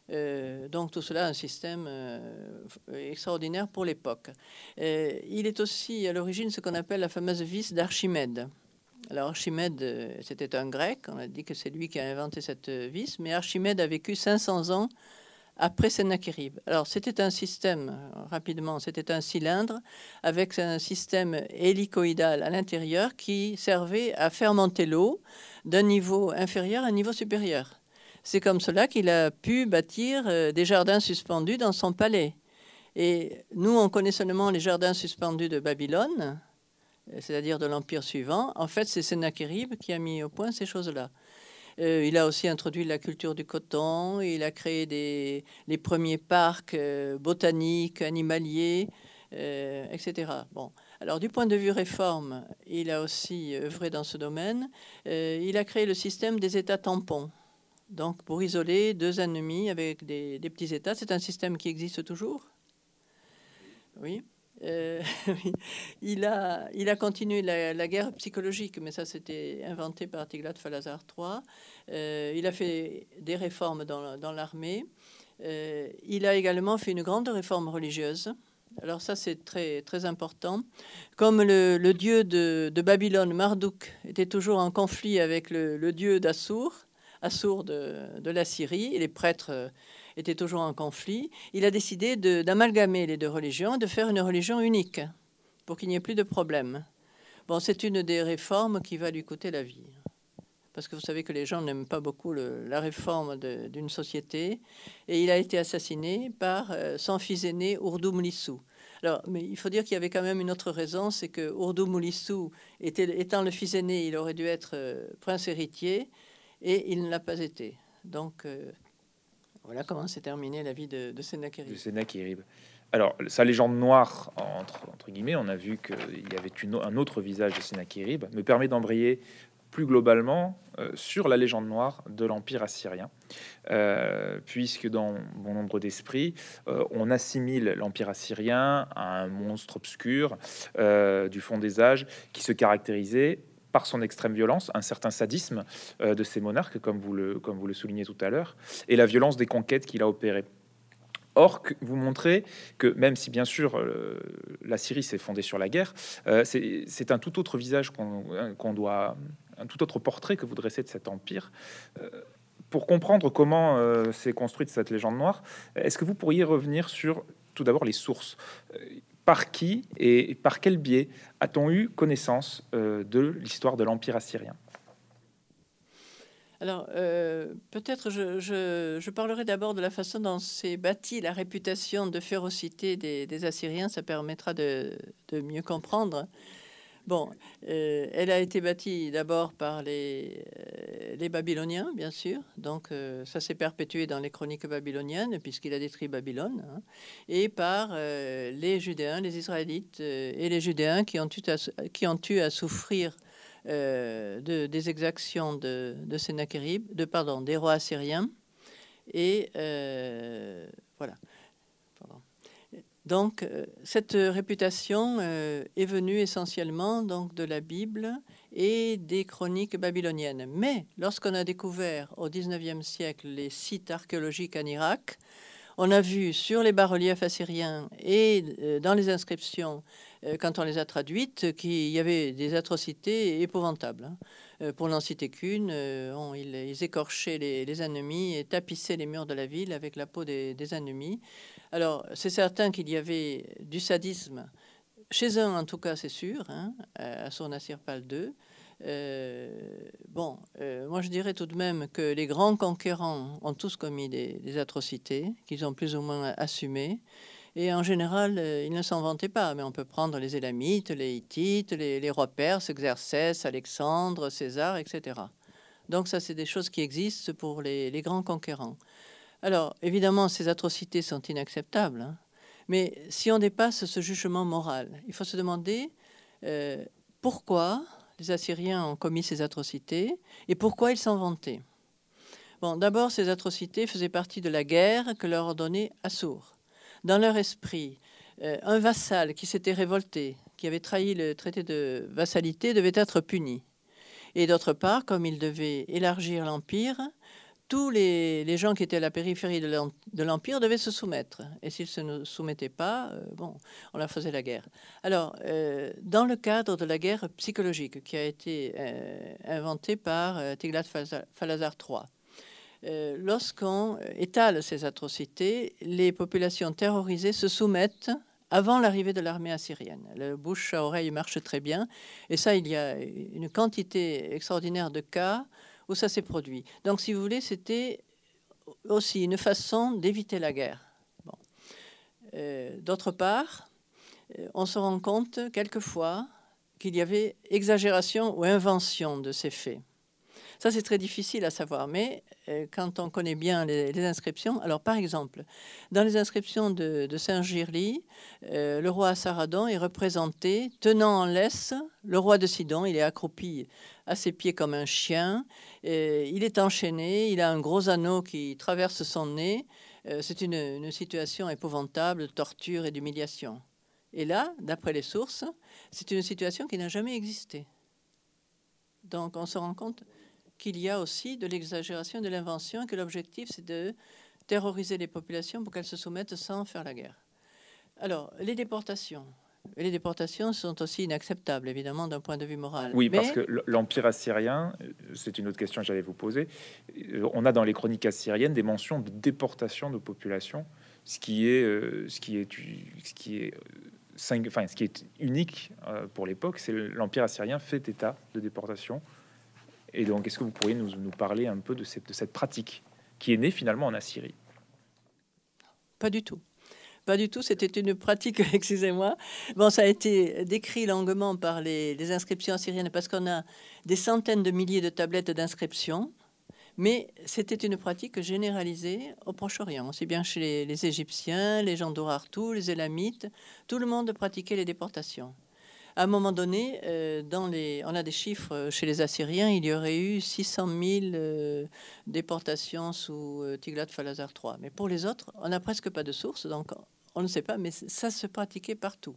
euh, donc tout cela un système euh, extraordinaire pour l'époque. il est aussi à l'origine ce qu'on appelle la fameuse vis d'Archimède. Alors Archimède, c'était un grec, on a dit que c'est lui qui a inventé cette vis, mais Archimède a vécu 500 ans après Sennacherib. Alors c'était un système, rapidement, c'était un cylindre avec un système hélicoïdal à l'intérieur qui servait à faire monter l'eau d'un niveau inférieur à un niveau supérieur. C'est comme cela qu'il a pu bâtir euh, des jardins suspendus dans son palais. Et nous, on connaît seulement les jardins suspendus de Babylone, euh, c'est-à-dire de l'empire suivant. En fait, c'est Sennacherib qui a mis au point ces choses-là. Euh, il a aussi introduit la culture du coton, il a créé les premiers parcs euh, botaniques, animaliers, etc. Bon. Alors, du point de vue réforme, il a aussi œuvré dans ce domaine. il a créé le système des États tampons. Donc, pour isoler deux ennemis avec des petits États, c'est un système qui existe toujours? Oui. Euh, il, a, il a continué la, guerre psychologique, mais ça c'était inventé par Tiglath-Falazar III. Euh, il a fait des réformes dans, l'armée. Euh, il a également fait une grande réforme religieuse. Alors ça c'est très, très important. Comme le, dieu de, Babylone, Marduk, était toujours en conflit avec le, dieu d'Assour, Assour de, de, la Syrie, et les prêtres était toujours en conflit, il a décidé d'amalgamer les deux religions, de faire une religion unique, pour qu'il n'y ait plus de problème. Bon, c'est une des réformes qui va lui coûter la vie. Parce que vous savez que les gens n'aiment pas beaucoup la réforme d'une société. Et il a été assassiné par euh, son fils aîné, Urdu Mlissou. Alors, mais il faut dire qu'il y avait quand même une autre raison, c'est que Urdu Mlissou, étant le fils aîné, il aurait dû être euh, prince héritier, et il ne l'a pas été. Donc, euh, voilà comment s'est terminée la vie de, de Sennacherib. Alors, sa légende noire, entre, guillemets, on a vu qu'il y avait un autre visage de Sennacherib, me permet d'embrayer plus globalement euh, sur la légende noire de l'Empire assyrien, euh, puisque dans bon nombre d'esprits, euh, on assimile l'Empire assyrien à un monstre obscur du fond des âges qui se caractérisait par son extrême violence, un certain sadisme euh, de ses monarques, comme vous, le, comme vous le soulignez tout à l'heure, et la violence des conquêtes qu'il a opérées. Or, vous montrez que même si bien sûr euh, la Syrie s'est fondée sur la guerre, euh, c'est un tout autre visage qu'on doit, un tout autre portrait que vous dressez de cet empire. pour comprendre comment s'est construite cette légende noire, est-ce que vous pourriez revenir sur tout d'abord les sources? Par qui et par quel biais a-t-on eu connaissance euh, de l'histoire de l'Empire assyrien? Alors, euh, peut-être je, parlerai d'abord de la façon dont s'est bâtie la réputation de férocité des, Assyriens. Ça permettra de mieux comprendre Bon, euh, elle a été bâtie d'abord par les, euh, Babyloniens, bien sûr. Donc, euh, ça s'est perpétué dans les chroniques babyloniennes, puisqu'il a détruit Babylone. Hein. et par les Judéens, les Israélites et les Judéens qui ont eu à, souffrir de, des exactions de, de Sennacherib, pardon, des rois assyriens. Et voilà. Donc, euh, cette réputation euh, est venue essentiellement donc, de la Bible et des chroniques babyloniennes. Mais lorsqu'on a découvert au XIXe siècle les sites archéologiques en Irak, on a vu sur les bas-reliefs assyriens et euh, dans les inscriptions, quand on les a traduites, qu'il y avait des atrocités épouvantables. Hein. Pour n'en citer qu'une, ils, écorchaient les, ennemis et tapissaient les murs de la ville avec la peau des ennemis. Alors, c'est certain qu'il y avait du sadisme, chez un en tout cas, c'est sûr, hein, à son II. Euh, bon, euh, moi je dirais tout de même que les grands conquérants ont tous commis des, atrocités qu'ils ont plus ou moins assumées. Et en général, euh, ils ne s'en vantaient pas. Mais on peut prendre les Élamites, les Hittites, les, rois perses, Xerxès, Alexandre, César, etc. Donc ça, c'est des choses qui existent pour les grands conquérants. Alors, évidemment, ces atrocités sont inacceptables, hein. mais si on dépasse ce jugement moral, il faut se demander euh, pourquoi les Assyriens ont commis ces atrocités et pourquoi ils s'en vantaient. Bon, d'abord, ces atrocités faisaient partie de la guerre que leur ordonnait Assour. Dans leur esprit, euh, un vassal qui s'était révolté, qui avait trahi le traité de vassalité, devait être puni. Et d'autre part, comme il devait élargir l'empire, tous les, gens qui étaient à la périphérie de l'Empire devaient se soumettre. Et s'ils ne se soumettaient pas, euh, bon, on leur faisait la guerre. Alors, euh, dans le cadre de la guerre psychologique qui a été euh, inventée par Tiglath-Falazar III, lorsqu'on étale ces atrocités, les populations terrorisées se soumettent avant l'arrivée de l'armée assyrienne. Le bouche à oreille marche très bien. Et ça, il y a une quantité extraordinaire de cas ça s'est produit. Donc, si vous voulez, c'était aussi une façon d'éviter la guerre. Euh, d'autre part, euh, on se rend compte quelquefois qu'il y avait exagération ou invention de ces faits. Ça, c'est très difficile à savoir, mais euh, quand on connaît bien les, inscriptions, alors par exemple, dans les inscriptions de, Saint-Girly, euh, le roi Saradon est représenté tenant en laisse le roi de Sidon. Il est accroupi à ses pieds comme un chien. il est enchaîné, il a un gros anneau qui traverse son nez. Euh, c'est une, une situation épouvantable de torture et d'humiliation. Et là, d'après les sources, c'est une situation qui n'a jamais existé. Donc on se rend compte qu'il y a aussi de l'exagération de l'invention, que l'objectif, c'est de terroriser les populations pour qu'elles se soumettent sans faire la guerre. Alors, les déportations. les déportations sont aussi inacceptables, évidemment, d'un point de vue moral. Oui, parce que l'Empire assyrien, c'est une autre question que j'allais vous poser, euh, on a dans les chroniques assyriennes des mentions de déportation de populations, ce qui est, euh, ce qui est, ce qui est, euh, enfin, ce qui est unique pour l'époque, c'est l'Empire assyrien fait état de déportation et donc, est-ce que vous pourriez nous, parler un peu de cette, pratique qui est née finalement en Assyrie? Pas du tout. Pas du tout, c'était une pratique, excusez-moi. Bon, ça a été décrit longuement par les, inscriptions assyriennes parce qu'on a des centaines de milliers de tablettes d'inscription, mais c'était une pratique généralisée au Proche-Orient, aussi bien chez les, Égyptiens, les gens d'Urartu, les Élamites, tout le monde pratiquait les déportations. À un moment donné, euh, on a des chiffres chez les Assyriens, il y aurait eu 600 000 euh, déportations sous euh, Tiglath-Phalazar III. Mais pour les autres, on n'a presque pas de sources, donc on ne sait pas, mais ça se pratiquait partout.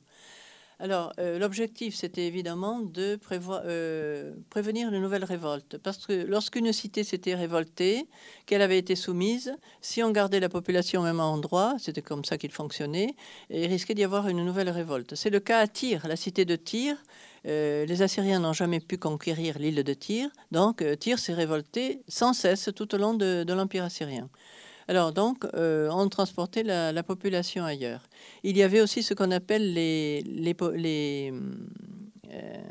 Alors, euh, l'objectif, c'était évidemment de euh, prévenir une nouvelle révolte. Parce que lorsqu'une cité s'était révoltée, qu'elle avait été soumise, si on gardait la population au même endroit, c'était comme ça qu'il fonctionnait, il risquait d'y avoir une nouvelle révolte. C'est le cas à Tyr, la cité de Tyr. Euh, les Assyriens n'ont jamais pu conquérir l'île de Tyr, donc Tyr s'est révolté sans cesse tout au long de l'Empire assyrien. Alors donc, euh, on transportait la, population ailleurs. Il y avait aussi ce qu'on appelle les, euh,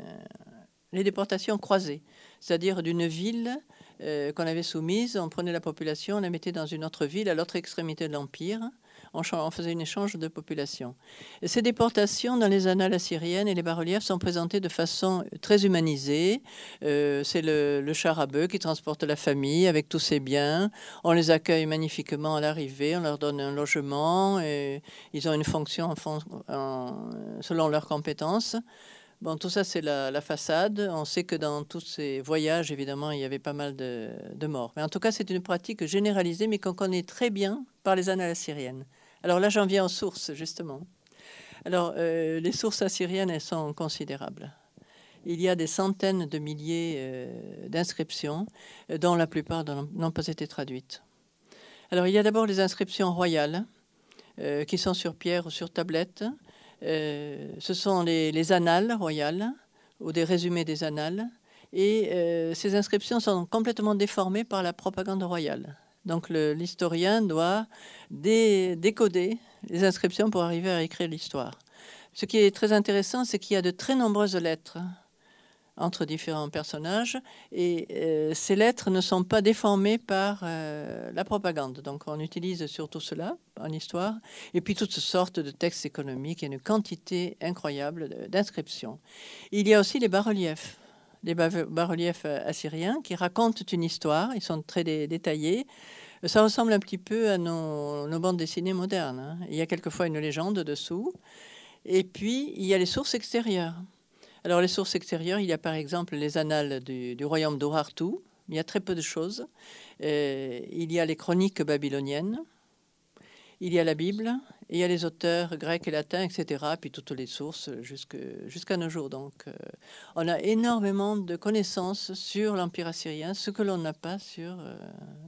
déportations croisées, c'est-à-dire d'une ville euh, qu'on avait soumise, on prenait la population, on la mettait dans une autre ville à l'autre extrémité de l'Empire on, faisait un échange de population. ces déportations dans les annales assyriennes et les bas-reliefs sont présentées de façon très humanisée. Euh, c'est le, char à bœuf qui transporte la famille avec tous ses biens. On les accueille magnifiquement à l'arrivée, on leur donne un logement et ils ont une fonction selon leurs compétences. Bon, tout ça, c'est la, façade. On sait que dans tous ces voyages, évidemment, il y avait pas mal de, de morts. Mais en tout cas, c'est une pratique généralisée, mais qu'on connaît très bien par les annales assyriennes. Alors là, j'en viens aux sources, justement. Alors, euh, les sources assyriennes, elles sont considérables. Il y a des centaines de milliers euh, d'inscriptions, euh, dont la plupart n'ont pas été traduites. Alors, il y a d'abord les inscriptions royales, qui sont sur pierre ou sur tablette. ce sont les, les, annales royales, ou des résumés des annales. Et ces inscriptions sont complètement déformées par la propagande royale. Donc l'historien doit décoder les inscriptions pour arriver à écrire l'histoire. Ce qui est très intéressant, c'est qu'il y a de très nombreuses lettres entre différents personnages et euh, ces lettres ne sont pas déformées par euh, la propagande. Donc on utilise surtout cela en histoire et puis toutes sortes de textes économiques et une quantité incroyable d'inscriptions. Il y a aussi les bas-reliefs des bas-reliefs euh, assyriens qui racontent une histoire. Ils sont très détaillés. Ça ressemble un petit peu à nos, bandes dessinées modernes. Hein. Il y a quelquefois une légende dessous. Et puis, il y a les sources extérieures. Alors, les sources extérieures, il y a par exemple les annales du, royaume d'Urartu. Il y a très peu de choses. Euh, il y a les chroniques babyloniennes. Il y a la Bible, il y a les auteurs grecs et latins, etc., puis toutes les sources jusqu'à nos jours. Donc, euh, on a énormément de connaissances sur l'Empire assyrien, ce que l'on n'a pas sur euh,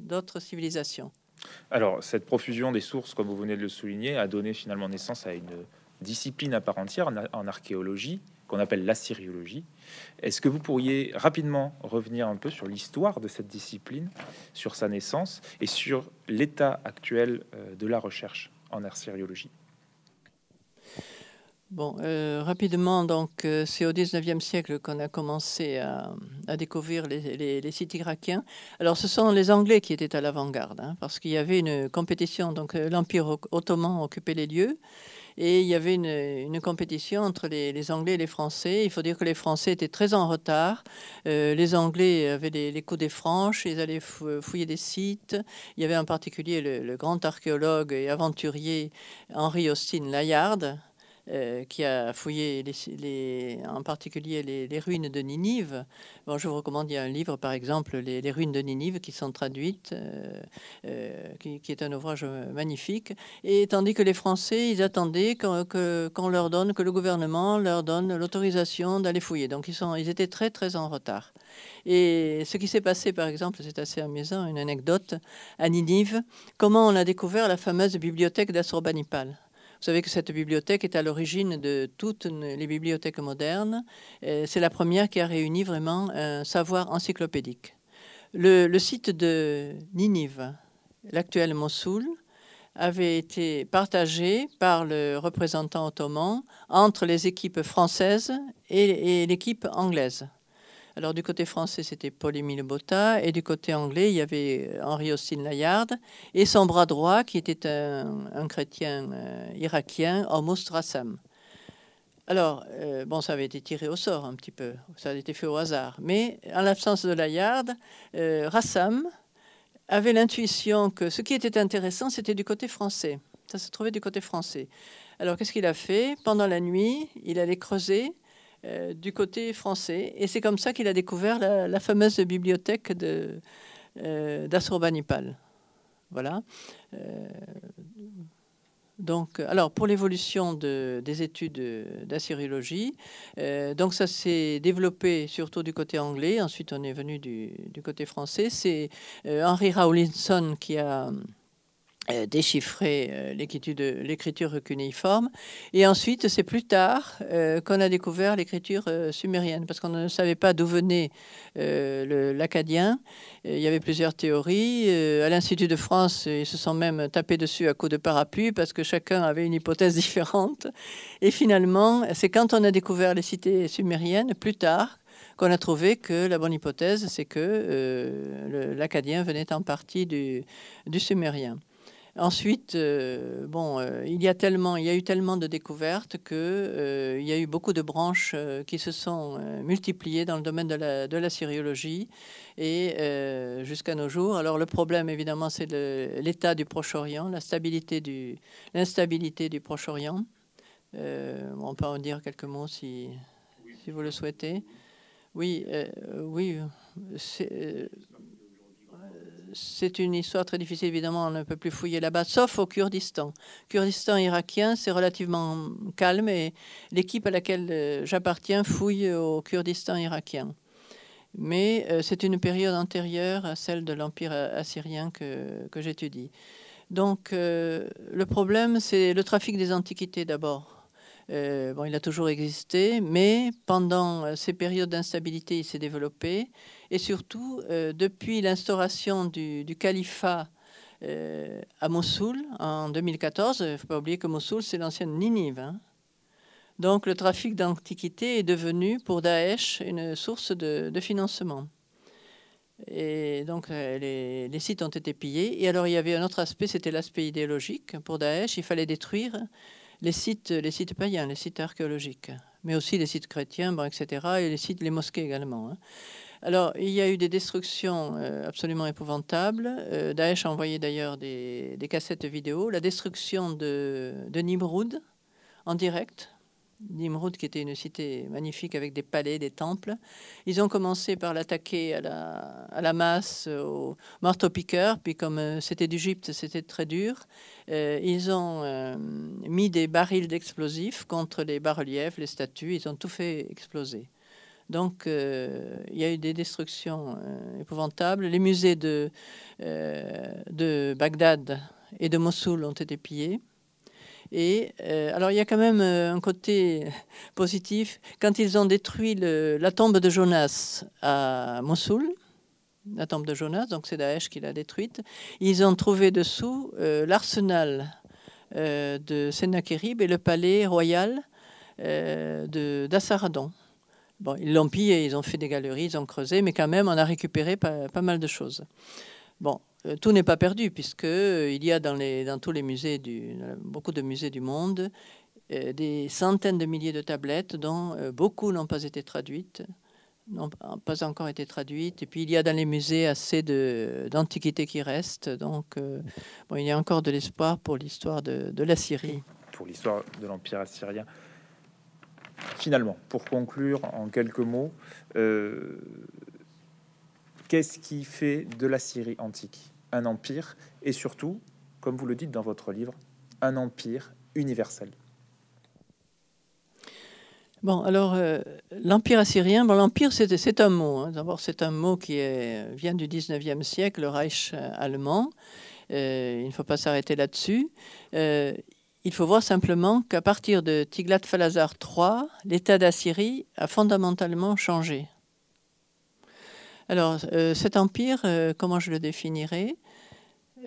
d'autres civilisations. Alors, cette profusion des sources, comme vous venez de le souligner, a donné finalement naissance à une discipline à part entière en, archéologie qu'on appelle l'assyriologie. Est-ce que vous pourriez rapidement revenir un peu sur l'histoire de cette discipline, sur sa naissance et sur l'état actuel euh, de la recherche? En assyriologie Bon, euh, rapidement, donc, euh, c'est au 19e siècle qu'on a commencé à, découvrir les, sites irakiens. Alors, ce sont les Anglais qui étaient à l'avant-garde, hein, parce qu'il y avait une compétition. Donc, l'Empire ottoman occupait les lieux, et il y avait une, compétition entre les, Anglais et les Français. Il faut dire que les Français étaient très en retard. Euh, les Anglais avaient les, coups des franches, ils allaient fouiller des sites. Il y avait en particulier le grand archéologue et aventurier Henry Austin Layard, euh, qui a fouillé en particulier les, ruines de Ninive. Bon, je vous recommande, il y a un livre, par exemple, Les, ruines de Ninive, qui sont traduites, euh, euh, qui, est un ouvrage magnifique. Et tandis que les Français, ils attendaient qu'on leur donne, que le gouvernement leur donne l'autorisation d'aller fouiller. Donc, ils, sont, ils étaient très, très en retard. Et ce qui s'est passé, par exemple, c'est assez amusant, une anecdote, à Ninive, comment on a découvert la fameuse bibliothèque d'Assurbanipal? Vous savez que cette bibliothèque est à l'origine de toutes les bibliothèques modernes. C'est la première qui a réuni vraiment un savoir encyclopédique. Le, site de Ninive, l'actuel Mossoul, avait été partagé par le représentant ottoman entre les équipes françaises et l'équipe anglaise. Alors du côté français, c'était Paul-Émile Botta, et du côté anglais, il y avait euh, Henri Austin Layard, et son bras droit, qui était un, chrétien euh, irakien, Amos Rassam. Alors, euh, bon, ça avait été tiré au sort un petit peu, ça a été fait au hasard. Mais en l'absence de Layard, Rassam avait l'intuition que ce qui était intéressant, c'était du côté français. Ça se trouvait du côté français. Alors, qu'est-ce qu'il a fait? Pendant la nuit, il allait creuser euh, du côté français. Et c'est comme ça qu'il a découvert la, fameuse bibliothèque de, euh. Voilà. Euh, donc, alors pour l'évolution de, des études d'assyriologie, donc ça s'est développé surtout du côté anglais. Ensuite, on est venu du, du côté français. C'est Henry Rawlinson qui a euh, déchiffrer euh, l'écriture cunéiforme. Et ensuite, c'est plus tard euh, qu'on a découvert l'écriture sumérienne, parce qu'on ne savait pas d'où venait l'acadien. Il y avait plusieurs théories. à l'Institut de France, ils se sont même tapés dessus à coups de parapluie, parce que chacun avait une hypothèse différente. Et finalement, c'est quand on a découvert les cités sumériennes, plus tard, qu'on a trouvé que la bonne hypothèse, c'est que l'acadien venait en partie du sumérien. Ensuite, euh, bon, euh, il y a tellement, il y a eu tellement de découvertes que euh, il y a eu beaucoup de branches qui se sont multipliées dans le domaine de la, de la syriologie et jusqu'à nos jours. Alors le problème, évidemment, c'est l'état du Proche-Orient, la stabilité du, l'instabilité du Proche-Orient. on peut en dire quelques mots si, si vous le souhaitez. Oui, oui. C'est, une histoire très difficile, évidemment, on ne peut plus fouiller là-bas, sauf au Kurdistan. Kurdistan irakien, c'est relativement calme et l'équipe à laquelle euh, j'appartiens fouille au Kurdistan irakien. Mais euh, c'est une période antérieure à celle de l'Empire assyrien que, j'étudie. Donc euh, le problème, c'est le trafic des antiquités d'abord. Bon, il a toujours existé, mais pendant ces périodes d'instabilité, il s'est développé. Et surtout, euh, depuis l'instauration du, califat euh, à Mossoul en 2014, il ne faut pas oublier que Mossoul, c'est l'ancienne Ninive. Hein. Donc le trafic d'antiquités est devenu pour Daesh une source de, financement. Et donc euh, les, sites ont été pillés. Et alors il y avait un autre aspect, c'était l'aspect idéologique. Pour Daesh, il fallait détruire les sites, les sites païens, les sites archéologiques, mais aussi les sites chrétiens, etc., et les sites, les mosquées également. Hein. Alors, il y a eu des destructions euh, absolument épouvantables. Euh, Daesh a envoyé d'ailleurs des, cassettes vidéo. La destruction de, de en direct. Nimrud, qui était une cité magnifique avec des palais, des temples. Ils ont commencé par l'attaquer à la, masse, au marteau-piqueur, puis comme euh, c'était d'Égypte, c'était très dur. ils ont mis des barils d'explosifs contre les bas-reliefs, les statues, ils ont tout fait exploser. Donc, euh, il y a eu des destructions euh, épouvantables. Les musées euh, de Bagdad et de Mossoul ont été pillés. Et alors, il y a quand même un côté positif. Quand ils ont détruit la tombe de Jonas à Mossoul, la tombe de Jonas, donc c'est Daesh qui l'a détruite, ils ont trouvé dessous l'arsenal de Sennacherib et le palais royal d'Assaradon. Bon, ils l'ont pillé, ils ont fait des galeries, ils ont creusé, mais quand même, on a récupéré pas, mal de choses. Bon, euh, tout n'est pas perdu, puisque euh, il y a dans, tous les musées, du, beaucoup de musées du monde, euh, des centaines de milliers de tablettes, dont beaucoup n'ont pas été traduites, n'ont pas encore été traduites. Et puis il y a dans les musées assez d'antiquités qui restent. Donc il y a encore de l'espoir pour l'histoire de, la Syrie. Pour l'histoire de l'Empire assyrien. Finalement, pour conclure en quelques mots, euh, qu'est-ce qui fait de la Syrie antique? Un empire et surtout, comme vous le dites dans votre livre, un empire universel Bon, alors, euh, l'Empire assyrien, bon, l'Empire, c'est un mot. Hein. D'abord, c'est un mot qui vient du 19e siècle, le Reich allemand. Euh, il ne faut pas s'arrêter là-dessus. Il faut voir simplement qu'à partir de Tiglath-Phalazar III, l'État d'Assyrie a fondamentalement changé. Alors, euh, cet empire, euh, comment je le définirais?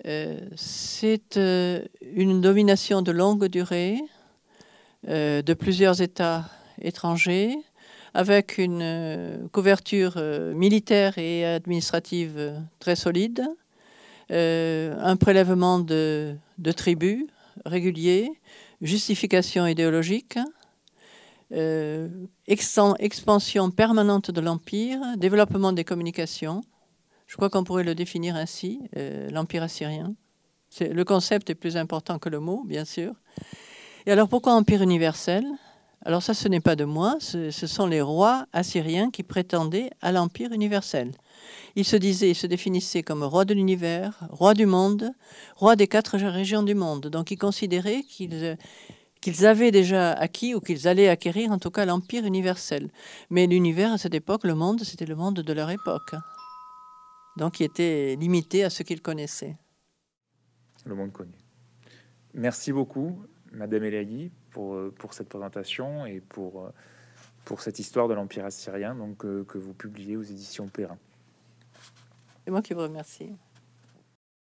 Euh, C'est une domination de longue durée de plusieurs États étrangers, avec une couverture militaire et administrative très solide, un prélèvement de tribus régulier, justification idéologique, euh, expansion permanente de l'empire, développement des communications. Je crois qu'on pourrait le définir ainsi, euh, l'empire assyrien. Le concept est plus important que le mot, bien sûr. Et alors pourquoi empire universel? Alors ça, ce n'est pas de moi, ce sont les rois assyriens qui prétendaient à l'empire universel. Il se disait, il se définissait comme roi de l'univers, roi du monde, roi des quatre régions du monde. Donc il considérait qu'ils qu'ils avaient déjà acquis ou qu'ils allaient acquérir en tout cas l'empire universel. Mais l'univers à cette époque, le monde, c'était le monde de leur époque. Donc il était limité à ce qu'ils connaissaient. Le monde connu. Merci beaucoup, Madame Elagui, pour, pour cette présentation et pour, pour cette histoire de l'Empire assyrien donc, euh, que vous publiez aux éditions Perrin. C'est moi qui vous remercie.